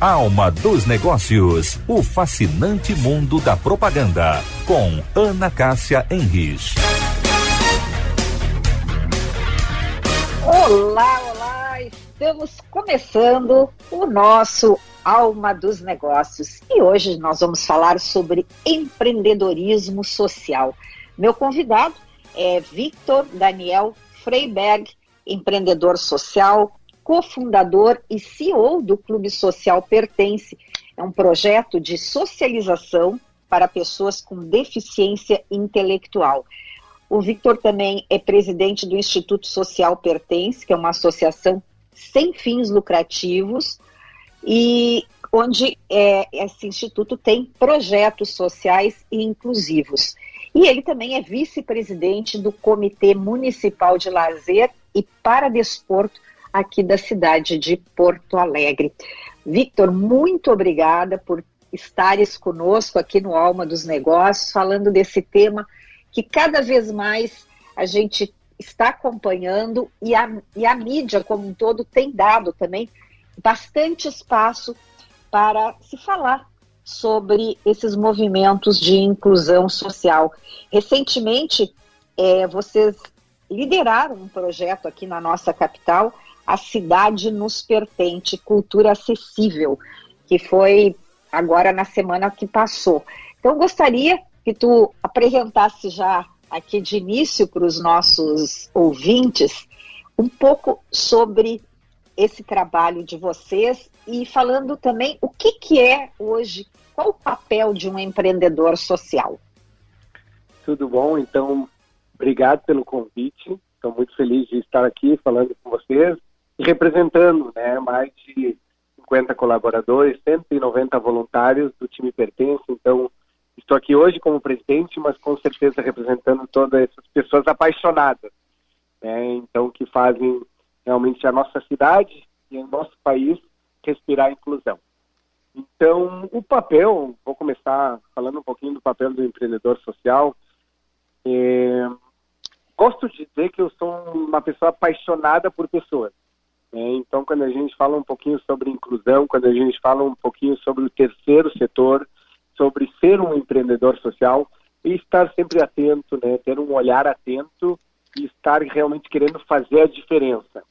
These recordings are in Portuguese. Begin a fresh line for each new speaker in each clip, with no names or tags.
Alma dos Negócios, o fascinante mundo da propaganda, com Ana Cássia Henrich.
Olá, olá! Estamos começando o nosso Alma dos Negócios e hoje nós vamos falar sobre empreendedorismo social. Meu convidado é Victor Daniel Freiberg, empreendedor social, cofundador e CEO do Clube Social Pertence. É um projeto de socialização para pessoas com deficiência intelectual. O Victor também é presidente do Instituto Social Pertence, que é uma associação sem fins lucrativos e onde é, esse instituto tem projetos sociais e inclusivos. E ele também é vice-presidente do Comitê Municipal de Lazer e Paradesporto aqui da cidade de Porto Alegre. Victor, muito obrigada por estares conosco aqui no Alma dos Negócios, falando desse tema que cada vez mais a gente está acompanhando e a, e a mídia como um todo tem dado também bastante espaço para se falar sobre esses movimentos de inclusão social. Recentemente, é, vocês lideraram um projeto aqui na nossa capital a Cidade Nos Pertence, Cultura Acessível, que foi agora na semana que passou. Então, gostaria que tu apresentasse já aqui de início para os nossos ouvintes um pouco sobre esse trabalho de vocês e falando também o que, que é hoje, qual o papel de um empreendedor social.
Tudo bom, então, obrigado pelo convite. Estou muito feliz de estar aqui falando com vocês representando né, mais de 50 colaboradores, 190 voluntários do time Pertence. Então, estou aqui hoje como presidente, mas com certeza representando todas essas pessoas apaixonadas, né, então que fazem realmente a nossa cidade e o nosso país respirar inclusão. Então, o papel, vou começar falando um pouquinho do papel do empreendedor social. É, gosto de dizer que eu sou uma pessoa apaixonada por pessoas. É, então, quando a gente fala um pouquinho sobre inclusão, quando a gente fala um pouquinho sobre o terceiro setor, sobre ser um empreendedor social, e estar sempre atento, né, ter um olhar atento e estar realmente querendo fazer a diferença.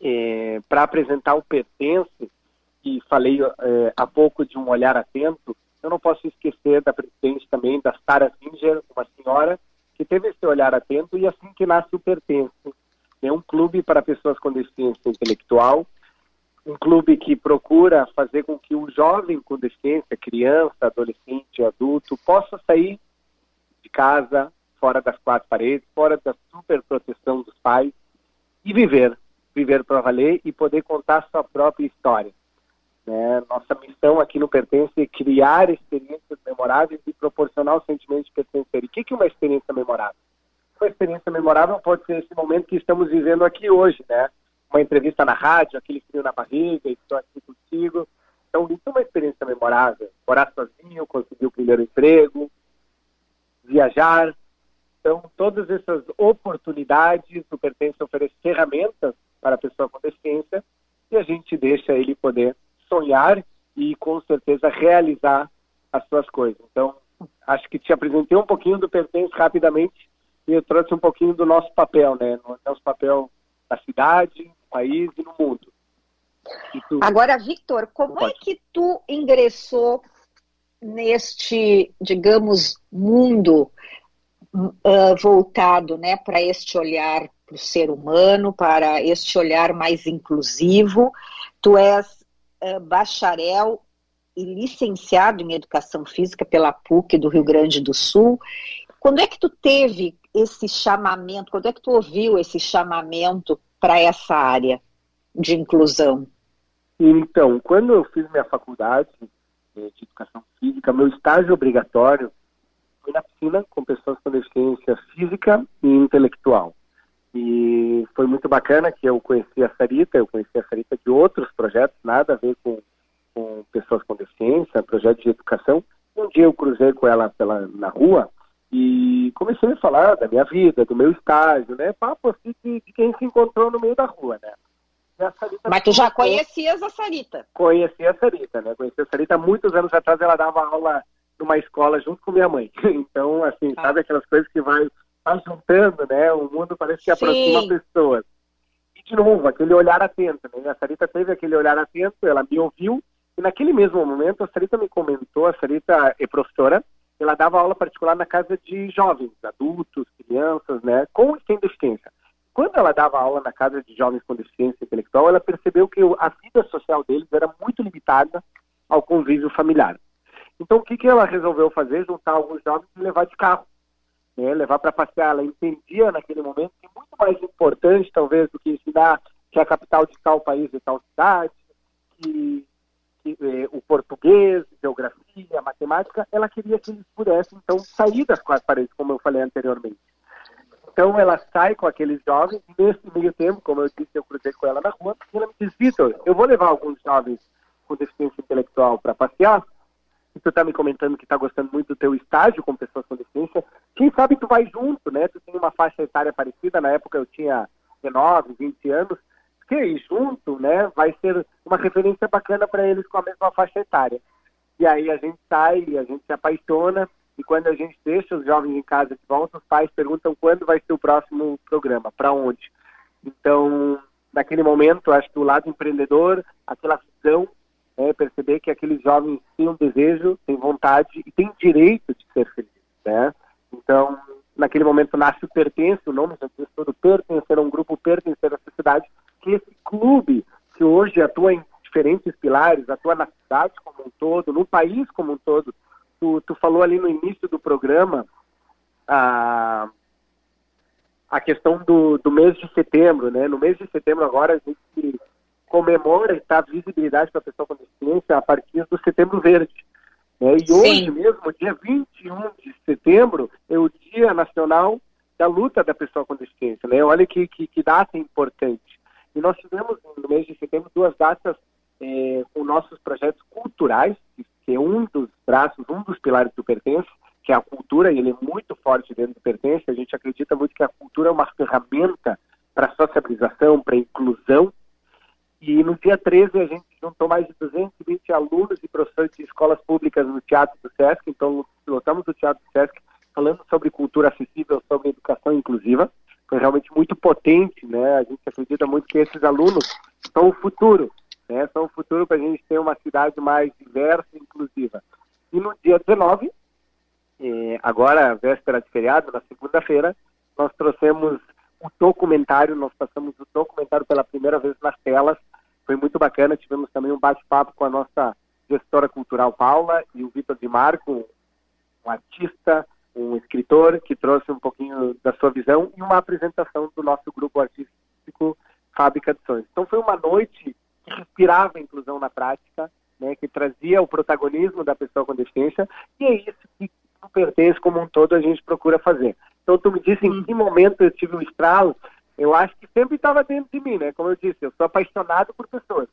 É, Para apresentar o Pertence, e falei é, há pouco de um olhar atento, eu não posso esquecer da presidente também, da Sarah Singer, uma senhora que teve esse olhar atento e assim que nasce o Pertence é um clube para pessoas com deficiência intelectual, um clube que procura fazer com que o jovem com deficiência, criança, adolescente, adulto, possa sair de casa, fora das quatro paredes, fora da super proteção dos pais e viver, viver para valer e poder contar sua própria história. Né? Nossa missão aqui no Pertence é criar experiências memoráveis e proporcionar o sentimento de pertencer. E o que é uma experiência memorável? Uma experiência memorável pode ser esse momento que estamos vivendo aqui hoje, né? Uma entrevista na rádio, aquele frio na barriga, estou aqui contigo. Então, isso é uma experiência memorável. Morar sozinho, conseguir o primeiro emprego, viajar. Então, todas essas oportunidades, o Pertence oferece ferramentas para a pessoa com deficiência e a gente deixa ele poder sonhar e, com certeza, realizar as suas coisas. Então, acho que te apresentei um pouquinho do Pertence rapidamente e eu trouxe um pouquinho do nosso papel, né? Nosso papel na cidade, no país e no mundo.
Tu... Agora, Victor, como é que tu ingressou neste, digamos, mundo uh, voltado, né, para este olhar para o ser humano, para este olhar mais inclusivo? Tu és uh, bacharel e licenciado em Educação Física pela PUC do Rio Grande do Sul. Quando é que tu teve esse chamamento? Quando é que tu ouviu esse chamamento para essa área de inclusão?
Então, quando eu fiz minha faculdade de educação física, meu estágio obrigatório foi na piscina com pessoas com deficiência física e intelectual. E foi muito bacana que eu conheci a Sarita, eu conheci a Sarita de outros projetos, nada a ver com, com pessoas com deficiência, projetos de educação. Um dia eu cruzei com ela pela, na rua e comecei a falar da minha vida, do meu estágio, né? Papo assim de, de quem se encontrou no meio da rua, né?
Mas tu já conhecias a Sarita?
Conhecia a Sarita, né? Conhecia a Sarita há muitos anos atrás, ela dava aula numa escola junto com minha mãe. Então, assim, ah. sabe aquelas coisas que vai, vai juntando, né? O mundo parece que aproxima Sim. pessoas. E, de novo, aquele olhar atento, né? A Sarita teve aquele olhar atento, ela me ouviu, e naquele mesmo momento a Sarita me comentou, a Sarita é professora, ela dava aula particular na casa de jovens, adultos, crianças, né? Com e sem deficiência. Quando ela dava aula na casa de jovens com deficiência intelectual, ela percebeu que a vida social deles era muito limitada ao convívio familiar. Então, o que, que ela resolveu fazer? Juntar alguns jovens e levar de carro, né? levar para passear. Ela entendia naquele momento que muito mais importante, talvez, do que ensinar que a capital de tal país e tal cidade, que, o português, geografia, matemática, ela queria que eles pudessem, então, sair das quatro paredes, como eu falei anteriormente. Então ela sai com aqueles jovens, nesse meio tempo, como eu disse, eu cruzei com ela na rua, e ela me diz, Vitor, eu vou levar alguns jovens com deficiência intelectual para passear, e tu está me comentando que está gostando muito do teu estágio com pessoas com deficiência, quem sabe tu vai junto, né? Tu tem uma faixa etária parecida, na época eu tinha 19, 20 anos, que junto, né, vai ser uma referência bacana para eles com a mesma faixa etária. E aí a gente sai, a gente se apaixona, e quando a gente deixa os jovens em casa de volta, os pais perguntam quando vai ser o próximo programa, para onde. Então, naquele momento, acho que o lado empreendedor, aquela visão, é perceber que aqueles jovens têm um desejo, têm vontade e têm direito de ser felizes, né? Então, naquele momento nasce o Pertence, o nome já diz pertencer a um grupo, pertencer à sociedade, que esse clube que hoje atua em diferentes pilares, atua na cidade como um todo, no país como um todo, tu, tu falou ali no início do programa a, a questão do, do mês de setembro, né? No mês de setembro agora a gente comemora e dá visibilidade para a pessoa com deficiência a partir do Setembro Verde. Né? E Sim. hoje mesmo, dia 21 de setembro, é o Dia Nacional da Luta da Pessoa com Deficiência. Né? Olha que, que, que data importante. E nós tivemos no mês de setembro duas datas é, com nossos projetos culturais, que é um dos braços, um dos pilares do Pertence, que é a cultura, e ele é muito forte dentro do Pertence. A gente acredita muito que a cultura é uma ferramenta para sociabilização, para inclusão. E no dia 13 a gente juntou mais de 220 alunos e professores de escolas públicas no Teatro do Sesc, então lotamos o Teatro do Sesc falando sobre cultura acessível, sobre educação inclusiva. Foi realmente muito potente, né? A gente acredita muito que esses alunos são o futuro né? São o futuro para a gente ter uma cidade mais diversa e inclusiva. E no dia 19, eh, agora véspera de feriado, na segunda-feira, nós trouxemos um documentário, nós passamos o documentário pela primeira vez nas telas, foi muito bacana, tivemos também um bate-papo com a nossa gestora cultural Paula e o Vitor Di Marco, um artista, um escritor que trouxe um pouquinho da sua visão e uma apresentação do nosso grupo artístico Fábrica de Sonhos. Então foi uma noite que respirava a inclusão na prática, né, que trazia o protagonismo da pessoa com deficiência, e é isso que no Pertence como um todo a gente procura fazer. Então tu me disse em que momento eu tive um estralo, eu acho que sempre estava dentro de mim, né? Como eu disse, eu sou apaixonado por pessoas,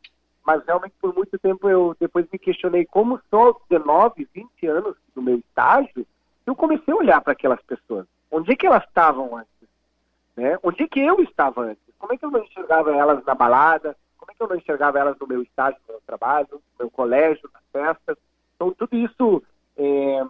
mas realmente por muito tempo eu depois me questionei como só 19, 20 anos do meu estágio, eu comecei a olhar para aquelas pessoas. Onde é que elas estavam antes? Né? Onde é que eu estava antes? Como é que eu não enxergava elas na balada? como é que eu não enxergava elas no meu estágio, no meu trabalho, no meu colégio, nas festas. Então, tudo isso é,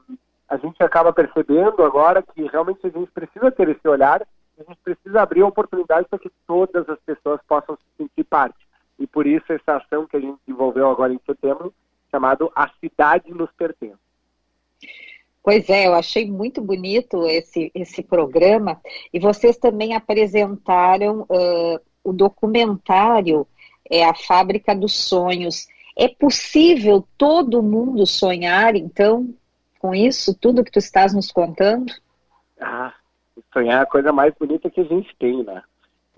a gente acaba percebendo agora que realmente a gente precisa ter esse olhar, a gente precisa abrir oportunidades para que todas as pessoas possam se sentir parte. E por isso essa ação que a gente desenvolveu agora em setembro, chamado A Cidade Nos Pertence.
Pois é, eu achei muito bonito esse, esse programa e vocês também apresentaram uh, o documentário é a fábrica dos sonhos. É possível todo mundo sonhar, então, com isso, tudo que tu estás nos contando?
Ah, sonhar é a coisa mais bonita que a gente tem, né?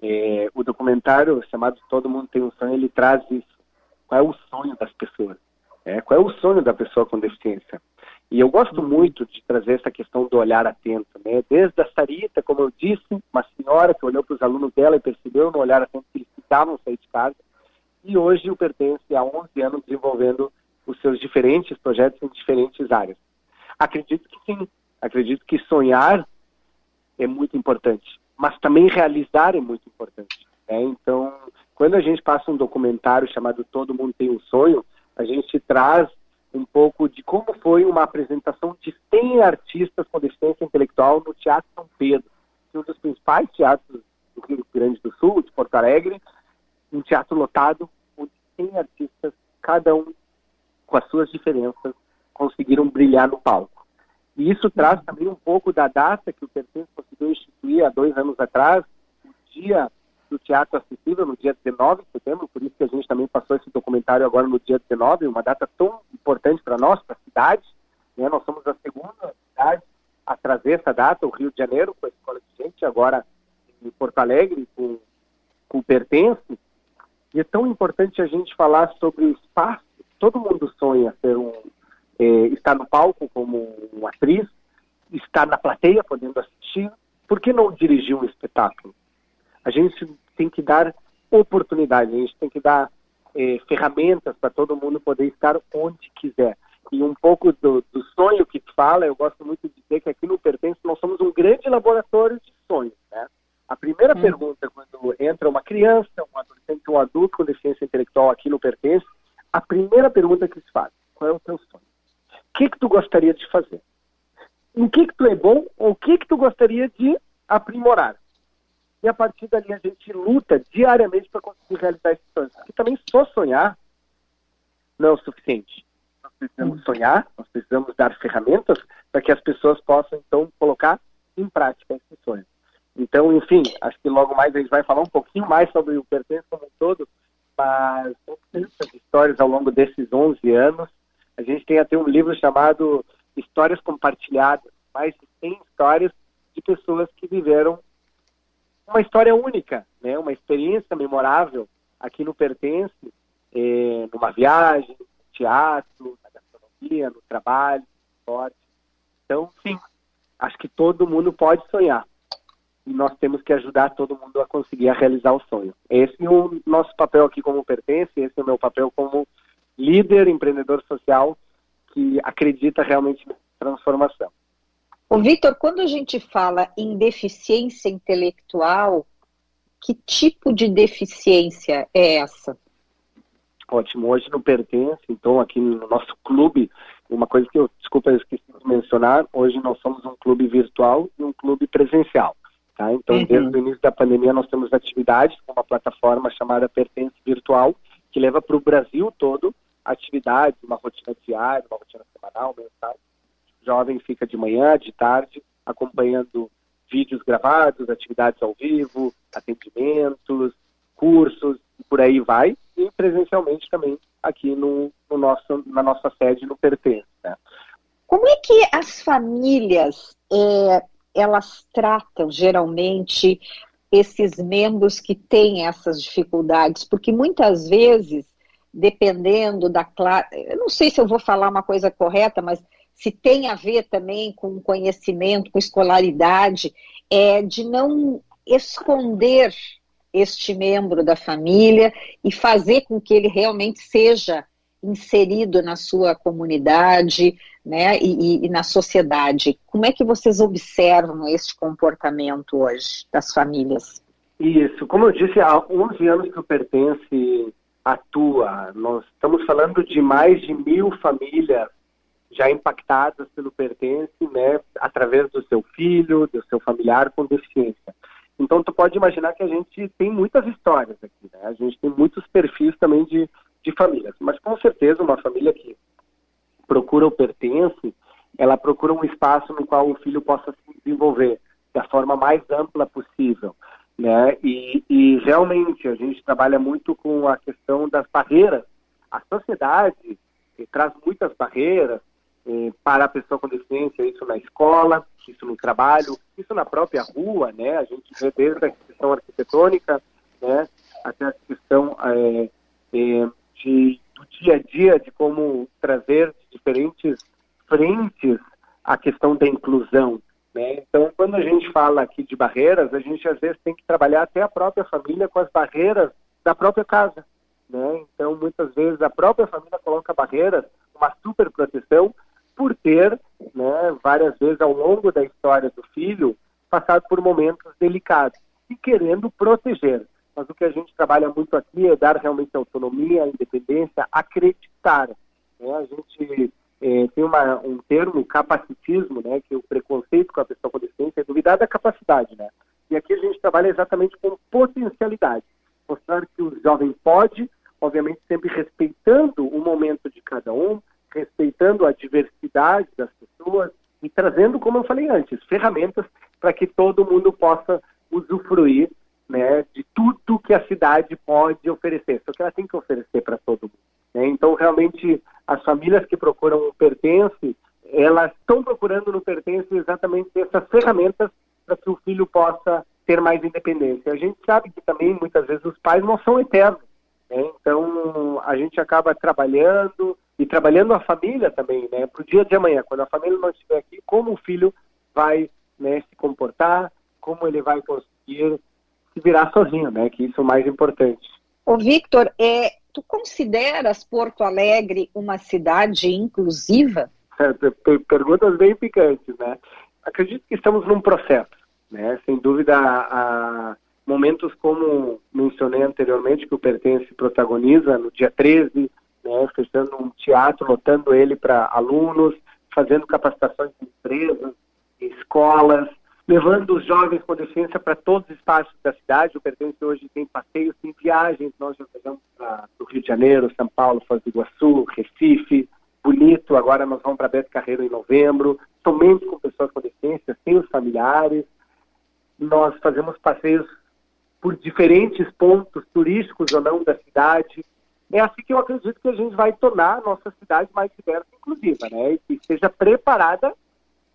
É, o documentário chamado Todo Mundo Tem um Sonho, ele traz isso. Qual é o sonho das pessoas? É, qual é o sonho da pessoa com deficiência? E eu gosto uhum. muito de trazer essa questão do olhar atento, né? Desde a Sarita, como eu disse, uma senhora que olhou para os alunos dela e percebeu no olhar atento que eles precisavam sair de casa, e hoje o Pertence há 11 anos desenvolvendo os seus diferentes projetos em diferentes áreas. Acredito que sim, acredito que sonhar é muito importante, mas também realizar é muito importante. Né? Então, Quando a gente passa um documentário chamado Todo Mundo Tem um Sonho, a gente traz um pouco de como foi uma apresentação de 100 artistas com deficiência intelectual no Teatro São Pedro, é um dos principais teatros do Rio Grande do Sul, de Porto Alegre, um teatro lotado, onde 100 artistas, cada um com as suas diferenças, conseguiram brilhar no palco. E isso traz também um pouco da data que o Pertence conseguiu instituir há dois anos atrás, o dia do Teatro Acessível, no dia 19 de setembro, por isso que a gente também passou esse documentário agora no dia 19, uma data tão importante para nós, para a cidade. Né? Nós somos a segunda cidade a trazer essa data, o Rio de Janeiro, com a Escola de Gente, agora em Porto Alegre, com, com o Pertence. E é tão importante a gente falar sobre o espaço. Todo mundo sonha ser um, é, estar no palco como uma atriz, estar na plateia podendo assistir. Por que não dirigir um espetáculo? A gente tem que dar oportunidade, a gente tem que dar é, ferramentas para todo mundo poder estar onde quiser. E um pouco do, do, sonho que tu fala, eu gosto muito de dizer que aqui no Pertence nós somos um grande laboratório de sonhos. Né? A primeira hum. pergunta, quando entra uma criança, um adolescente, um adulto com deficiência intelectual aqui no Pertence, a primeira pergunta que se faz, qual é o teu sonho? O que, que tu gostaria de fazer? Em que, que tu é bom ou o que, que tu gostaria de aprimorar? E a partir dali a gente luta diariamente para conseguir realizar esses sonhos. Porque também só sonhar não é o suficiente. Nós precisamos sonhar, nós precisamos dar ferramentas para que as pessoas possam, então, colocar em prática esses sonhos. Então, enfim, acho que logo mais a gente vai falar um pouquinho mais sobre o Pertence como um todo, mas tantas histórias ao longo desses 11 anos. A gente tem até um livro chamado Histórias Compartilhadas, mais de 100 histórias de pessoas que viveram uma história única, né? uma experiência memorável aqui no Pertence, é, numa viagem, no teatro, na gastronomia, no trabalho, no esporte. Então, sim, acho que todo mundo pode sonhar. E nós temos que ajudar todo mundo a conseguir a realizar o sonho. Esse é o nosso papel aqui como Pertence, esse é o meu papel como líder, empreendedor social, que acredita realmente na transformação.
O Vitor, quando a gente fala em deficiência intelectual, que tipo de deficiência é essa?
Ótimo, hoje não pertence, então aqui no nosso clube, uma coisa que eu, desculpa, eu esqueci de mencionar, hoje nós somos um clube virtual e um clube presencial. Tá? Então, uhum. desde o início da pandemia, nós temos atividades com uma plataforma chamada Pertence Virtual, que leva para o Brasil todo atividades, uma rotina diária, uma rotina semanal, mensal, jovem fica de manhã, de tarde, acompanhando vídeos gravados, atividades ao vivo, atendimentos, cursos, e por aí vai, e presencialmente também aqui no, no nosso, na nossa sede no Pertence. Né?
Como é que as famílias é, elas tratam geralmente esses membros que têm essas dificuldades? Porque muitas vezes, dependendo da classe, eu não sei se eu vou falar uma coisa correta, mas se tem a ver também com conhecimento, com escolaridade, é de não esconder este membro da família e fazer com que ele realmente seja inserido na sua comunidade né, e, e, na sociedade. Como é que vocês observam este comportamento hoje das famílias?
Isso, como eu disse, há 11 anos que o Pertence atua. Nós estamos falando de mais de mil famílias já impactadas pelo pertence, né, através do seu filho, do seu familiar com deficiência. Então, tu pode imaginar que a gente tem muitas histórias aqui, né? A gente tem muitos perfis também de, de famílias. Mas, com certeza, uma família que procura o pertence, ela procura um espaço no qual o filho possa se desenvolver da forma mais ampla possível, né? E, e realmente, a gente trabalha muito com a questão das barreiras. A sociedade traz muitas barreiras, para a pessoa com deficiência, isso na escola, isso no trabalho, isso na própria rua, né? A gente vê desde a questão arquitetônica, né, até a questão é, de, do dia a dia, de como trazer diferentes frentes a questão da inclusão. Né? Então, quando a gente fala aqui de barreiras, a gente às vezes tem que trabalhar até a própria família com as barreiras da própria casa. Né? Então, muitas vezes a própria família coloca barreiras, uma super proteção, por ter, né, várias vezes ao longo da história do filho, passado por momentos delicados e querendo proteger. mas o que a gente trabalha muito aqui é dar realmente autonomia, independência, acreditar. Né? A gente é, tem uma, um termo, capacitismo, né, que é o preconceito com a pessoa com deficiência, é duvidar da capacidade. Né? E aqui a gente trabalha exatamente com potencialidade, mostrar que o jovem pode, obviamente sempre respeitando o momento de cada um, respeitando a diversidade das pessoas e trazendo, como eu falei antes, ferramentas para que todo mundo possa usufruir né, de tudo que a cidade pode oferecer, só que ela tem que oferecer para todo mundo. Né? Então, realmente, as famílias que procuram o Pertence, elas estão procurando no Pertence exatamente essas ferramentas para que o filho possa ter mais independência. A gente sabe que também, muitas vezes, os pais não são eternos. Né? Então, a gente acaba trabalhando e trabalhando a família também, né? Para o dia de amanhã, quando a família não estiver aqui, como o filho vai né, se comportar, como ele vai conseguir se virar sozinho, né? Que isso é o mais importante.
Ô, Victor, é, tu consideras Porto Alegre uma cidade inclusiva?
É, perguntas bem picantes, né? Acredito que estamos num processo, né? Sem dúvida, a, momentos como mencionei anteriormente, que o Pertence protagoniza no dia 13, né, fechando um teatro, lotando ele para alunos, fazendo capacitações em empresas, em escolas, levando os jovens com deficiência para todos os espaços da cidade. O Pertence hoje tem passeios, tem viagens, nós já viajamos para o Rio de Janeiro, São Paulo, Foz do Iguaçu, Recife, Bonito, agora nós vamos para Beto Carreiro em novembro, somente com pessoas com deficiência, sem os familiares. Nós fazemos passeios por diferentes pontos turísticos ou não da cidade. É assim que eu acredito que a gente vai tornar a nossa cidade mais diversa e inclusiva, né? E que esteja preparada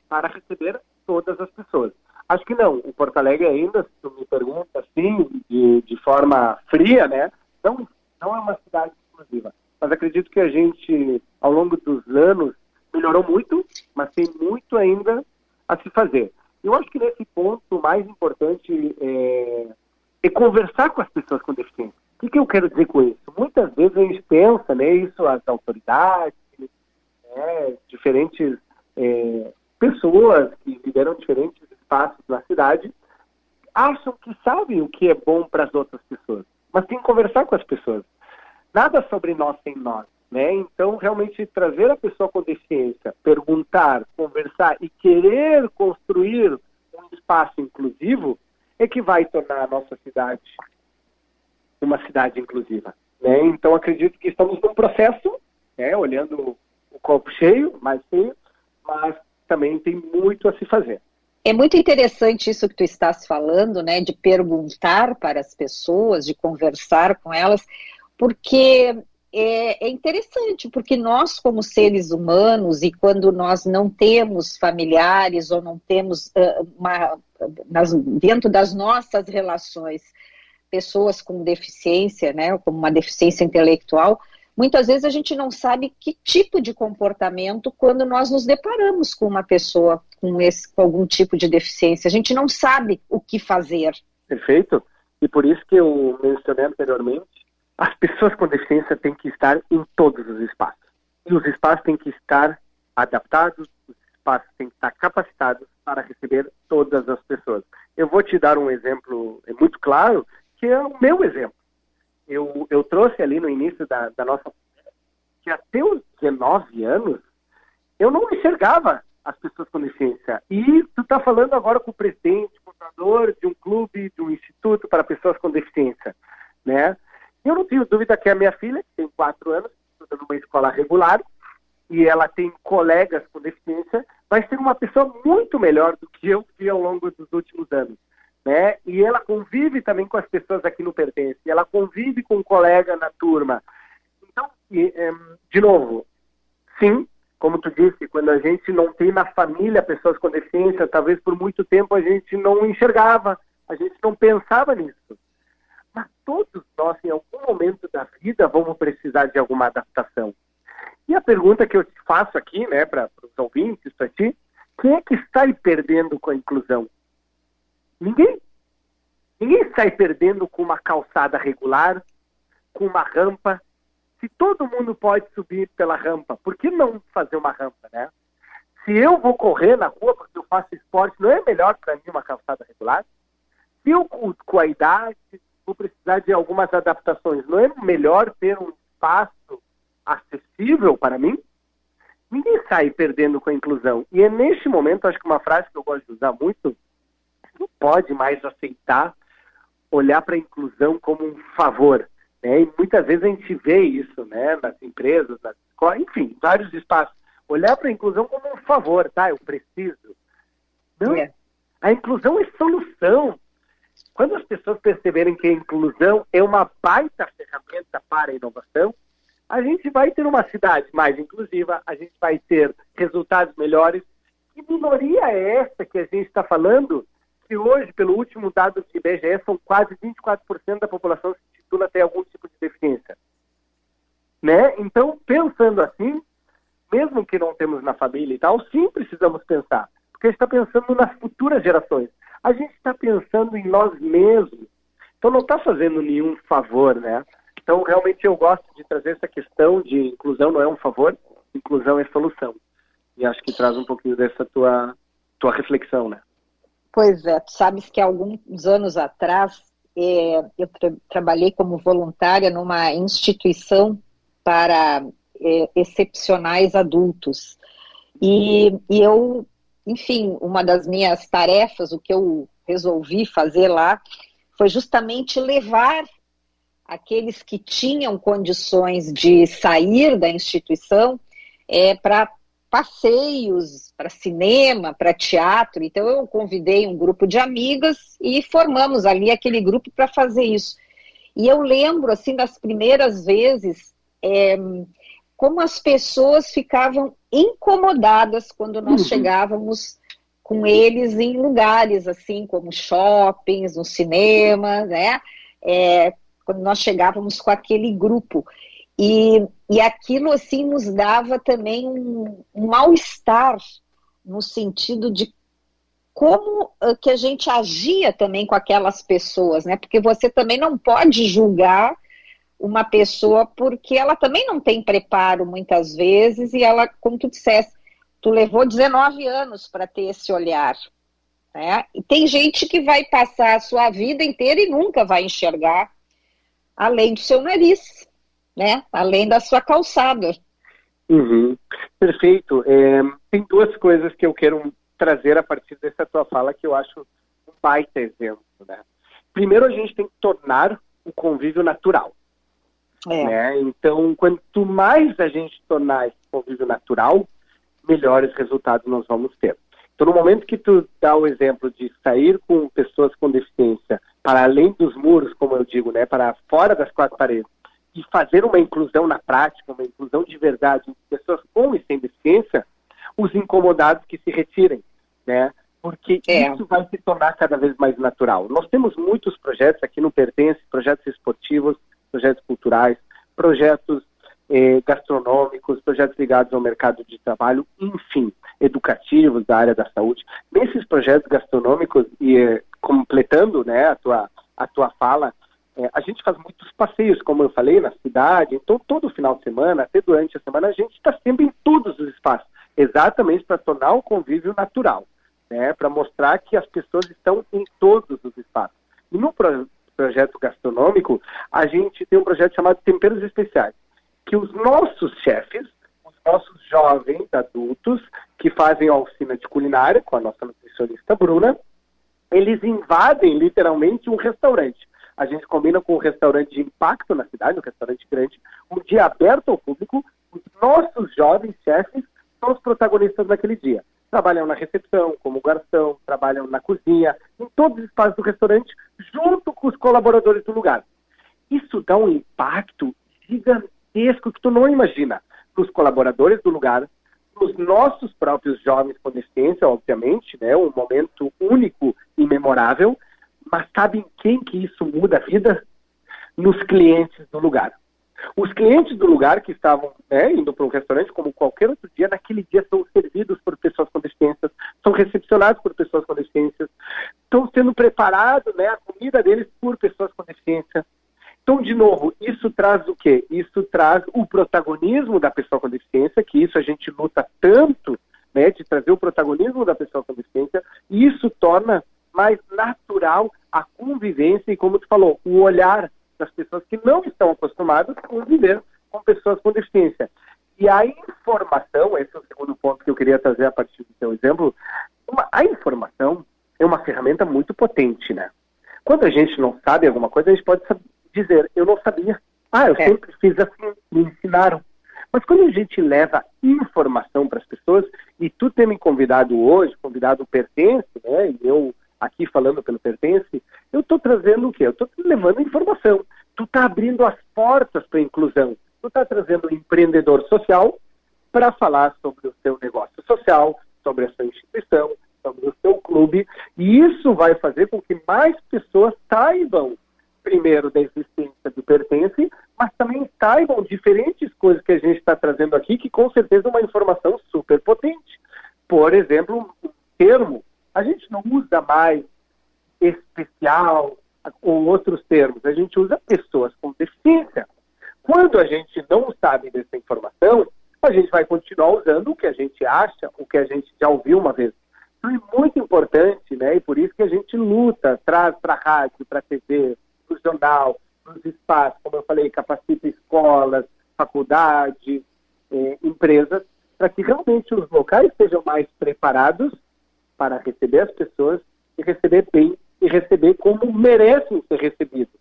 para receber todas as pessoas. Acho que não. O Porto Alegre ainda, se tu me pergunta assim, de, de forma fria, né? Não, não é uma cidade exclusiva. Mas acredito que a gente, ao longo dos anos, melhorou muito, mas tem muito ainda a se fazer. Eu acho que nesse ponto, o mais importante é é conversar com as pessoas com deficiência. O que, que eu quero dizer com isso? Muitas vezes a gente pensa, né, isso as autoridades, né, diferentes é, pessoas que lideram diferentes espaços na cidade, acham que sabem o que é bom para as outras pessoas, mas tem que conversar com as pessoas. Nada sobre nós sem nós. Né? Então, realmente trazer a pessoa com deficiência, perguntar, conversar e querer construir um espaço inclusivo é que vai tornar a nossa cidade uma cidade inclusiva. Né? Então, acredito que estamos num processo, né, olhando o copo cheio, mais cheio, mas também tem muito a se fazer.
É muito interessante isso que tu estás falando, né, de perguntar para as pessoas, de conversar com elas, porque é, é, interessante, porque nós, como seres humanos, e quando nós não temos familiares ou não temos uh, uma, nas, dentro das nossas relações pessoas com deficiência, né, como uma deficiência intelectual, muitas vezes a gente não sabe que tipo de comportamento quando nós nos deparamos com uma pessoa com, esse, com algum tipo de deficiência. A gente não sabe o que fazer.
Perfeito. E por isso que eu mencionei anteriormente as pessoas com deficiência têm que estar em todos os espaços. E os espaços têm que estar adaptados, os espaços têm que estar capacitados para receber todas as pessoas. Eu vou te dar um exemplo muito claro, que é o meu exemplo. Eu, eu trouxe ali no início da, da nossa que até os 19 anos eu não enxergava as pessoas com deficiência. E tu está falando agora com o presidente, fundador de um clube, de um instituto para pessoas com deficiência, né? Eu não tenho dúvida que a minha filha, que tem quatro anos, estuda numa escola regular, e ela tem colegas com deficiência, vai ser uma pessoa muito melhor do que eu fui ao longo dos últimos anos. Né? E ela convive também com as pessoas aqui no Pertence, ela convive com um colega na turma. Então, de novo, sim, como tu disse, quando a gente não tem na família pessoas com deficiência, talvez por muito tempo a gente não enxergava, a gente não pensava nisso mas todos nós, em algum momento da vida, vamos precisar de alguma adaptação. E a pergunta que eu te faço aqui, né, para os ouvintes, para ti, quem é que está perdendo com a inclusão? Ninguém. Ninguém sai perdendo com uma calçada regular, com uma rampa. Se todo mundo pode subir pela rampa, por que não fazer uma rampa, né? Se eu vou correr na rua porque eu faço esporte, não é melhor para mim uma calçada regular? Se eu, com a idade, vou precisar de algumas adaptações. Não é melhor ter um espaço acessível para mim? Ninguém sai perdendo com a inclusão. E é neste momento, acho que uma frase que eu gosto de usar muito, não pode mais aceitar olhar para a inclusão como um favor. Né? E muitas vezes a gente vê isso né? nas empresas, nas escolas, enfim, vários espaços. Olhar para a inclusão como um favor, tá? Eu preciso. Não, é. a inclusão é solução. Quando as pessoas perceberem que a inclusão é uma baita ferramenta para a inovação, a gente vai ter uma cidade mais inclusiva, a gente vai ter resultados melhores. Que minoria é essa que a gente está falando? Que hoje, pelo último dado do IBGE, são quase 24% da população se titula ter algum tipo de deficiência. Né? Então, pensando assim, mesmo que não temos na família e tal, sim precisamos pensar, porque a gente está pensando nas futuras gerações. A gente está pensando em nós mesmos. Então não está fazendo nenhum favor, né? Então, realmente, eu gosto de trazer essa questão de inclusão não é um favor, inclusão é solução. E acho que traz um pouquinho dessa tua, tua reflexão, né?
Pois é, tu sabes que alguns anos atrás é, eu tra trabalhei como voluntária numa instituição para é, excepcionais adultos. E, e eu, enfim, uma das minhas tarefas, o que eu resolvi fazer lá, foi justamente levar aqueles que tinham condições de sair da instituição é, para passeios, para cinema, para teatro. Então eu convidei um grupo de amigas e formamos ali aquele grupo para fazer isso. E eu lembro assim das primeiras vezes é, como as pessoas ficavam incomodadas quando nós uhum. chegávamos com eles em lugares assim como shoppings, no cinema, né? É, quando nós chegávamos com aquele grupo. E, e aquilo, assim, nos dava também um, um mal-estar no sentido de como uh, que a gente agia também com aquelas pessoas, né? Porque você também não pode julgar uma pessoa porque ela também não tem preparo muitas vezes e ela, como tu disseste, tu levou 19 anos para ter esse olhar. Né? E tem gente que vai passar a sua vida inteira e nunca vai enxergar além do seu nariz, né? Além da sua calçada.
Uhum. Perfeito. É, tem duas coisas que eu quero trazer a partir dessa tua fala que eu acho um baita exemplo, né? Primeiro, a gente tem que tornar o convívio natural. É. Né? Então, quanto mais a gente tornar esse convívio natural, melhores resultados nós vamos ter. Então, no momento que tu dá o exemplo de sair com pessoas com deficiência para além dos muros, como eu digo, né, para fora das quatro paredes, e fazer uma inclusão na prática, uma inclusão de verdade de pessoas com e sem deficiência, os incomodados que se retirem, né? Porque é. isso vai se tornar cada vez mais natural. Nós temos muitos projetos aqui no Pertence, projetos esportivos, projetos culturais, projetos eh, gastronômicos, projetos ligados ao mercado de trabalho, enfim, educativos da área da saúde. Nesses projetos gastronômicos, e eh, completando né, a, tua, a tua fala, eh, a gente faz muitos passeios, como eu falei, na cidade, então todo final de semana, até durante a semana, a gente está sempre em todos os espaços, exatamente para tornar o convívio natural, né, para mostrar que as pessoas estão em todos os espaços. E no pro projeto gastronômico, a gente tem um projeto chamado Temperos Especiais que os nossos chefes, os nossos jovens adultos que fazem a oficina de culinária com a nossa nutricionista Bruna, eles invadem literalmente um restaurante. A gente combina com um restaurante de impacto na cidade, um restaurante grande, um dia aberto ao público. Os nossos jovens chefes são os protagonistas daquele dia. Trabalham na recepção, como garçom, trabalham na cozinha, em todos os espaços do restaurante, junto com os colaboradores do lugar. Isso dá um impacto gigantesco que tu não imagina para os colaboradores do lugar, os nossos próprios jovens com deficiência, obviamente, né, um momento único e memorável, mas sabem quem que isso muda a vida? Nos clientes do lugar. Os clientes do lugar que estavam né, indo para um restaurante, como qualquer outro dia, naquele dia são servidos por pessoas com deficiências, são recepcionados por pessoas com deficiências, estão sendo preparados, né, a comida deles por pessoas com deficiência. Então, de novo, isso traz o quê? Isso traz o protagonismo da pessoa com deficiência, que isso a gente luta tanto, né, de trazer o protagonismo da pessoa com deficiência, e isso torna mais natural a convivência e, como tu falou, o olhar das pessoas que não estão acostumadas a conviver com pessoas com deficiência. E a informação, esse é o segundo ponto que eu queria trazer a partir do seu exemplo, uma, a informação é uma ferramenta muito potente, né? Quando a gente não sabe alguma coisa, a gente pode dizer, eu não sabia. Ah, eu é. sempre fiz assim, me ensinaram. Mas quando a gente leva informação para as pessoas, e tu ter me convidado hoje, convidado Pertence, né? E eu aqui falando pelo Pertence, eu estou trazendo o quê? Eu estou levando informação. Tu está abrindo as portas para a inclusão. Tu está trazendo o um empreendedor social para falar sobre o seu negócio social, sobre a sua instituição, sobre o seu clube. E isso vai fazer com que mais pessoas saibam, primeiro, da existência do Pertence, mas também saibam diferentes coisas que a gente está trazendo aqui, que com certeza é uma informação super potente. Por exemplo, um termo, a gente não usa mais especial ou outros termos, a gente usa pessoas com deficiência. Quando a gente não sabe dessa informação, a gente vai continuar usando o que a gente acha, o que a gente já ouviu uma vez. Então é muito importante, né? E por isso que a gente luta, traz para a rádio, para a TV, para o jornal, para os espaços, como eu falei, capacita escolas, faculdades, eh, empresas, para que realmente os locais sejam mais preparados para receber as pessoas e receber bem e receber como merecem ser recebidos.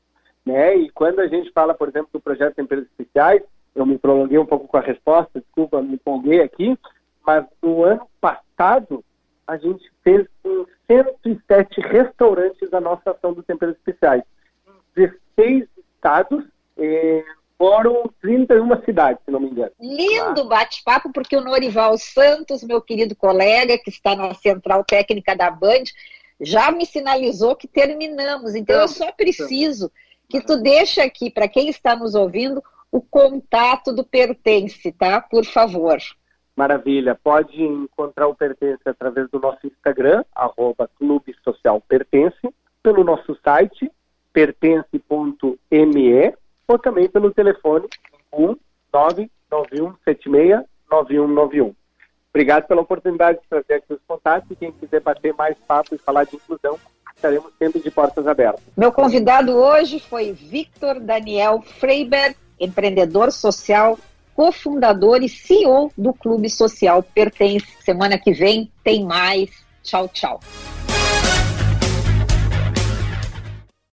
Né? E quando a gente fala, por exemplo, do projeto de empresas especiais, eu me prolonguei um pouco com a resposta, desculpa, me empolguei aqui, mas no ano passado a gente fez em 107 restaurantes a nossa ação dos temperos especiais. Em 16 estados, eh, foram 31 cidades, se não me engano.
Lindo bate-papo, porque o Norival Santos, meu querido colega, que está na central técnica da Band, já me sinalizou que terminamos. Então, eu só preciso que tu deixe aqui, para quem está nos ouvindo, o contato do Pertence, tá? Por favor.
Maravilha. Pode encontrar o Pertence através do nosso Instagram, arroba Clube Social Pertence, pelo nosso site, pertence.me, ou também pelo telefone 1-99176-9191. Obrigado pela oportunidade de trazer aqui os contatos e quem quiser bater mais papo e falar de inclusão, estaremos sempre de portas abertas.
Meu convidado hoje foi Victor Daniel Freiberg, empreendedor social, cofundador e CEO do Clube Social Pertence. Semana que vem tem mais. Tchau, tchau.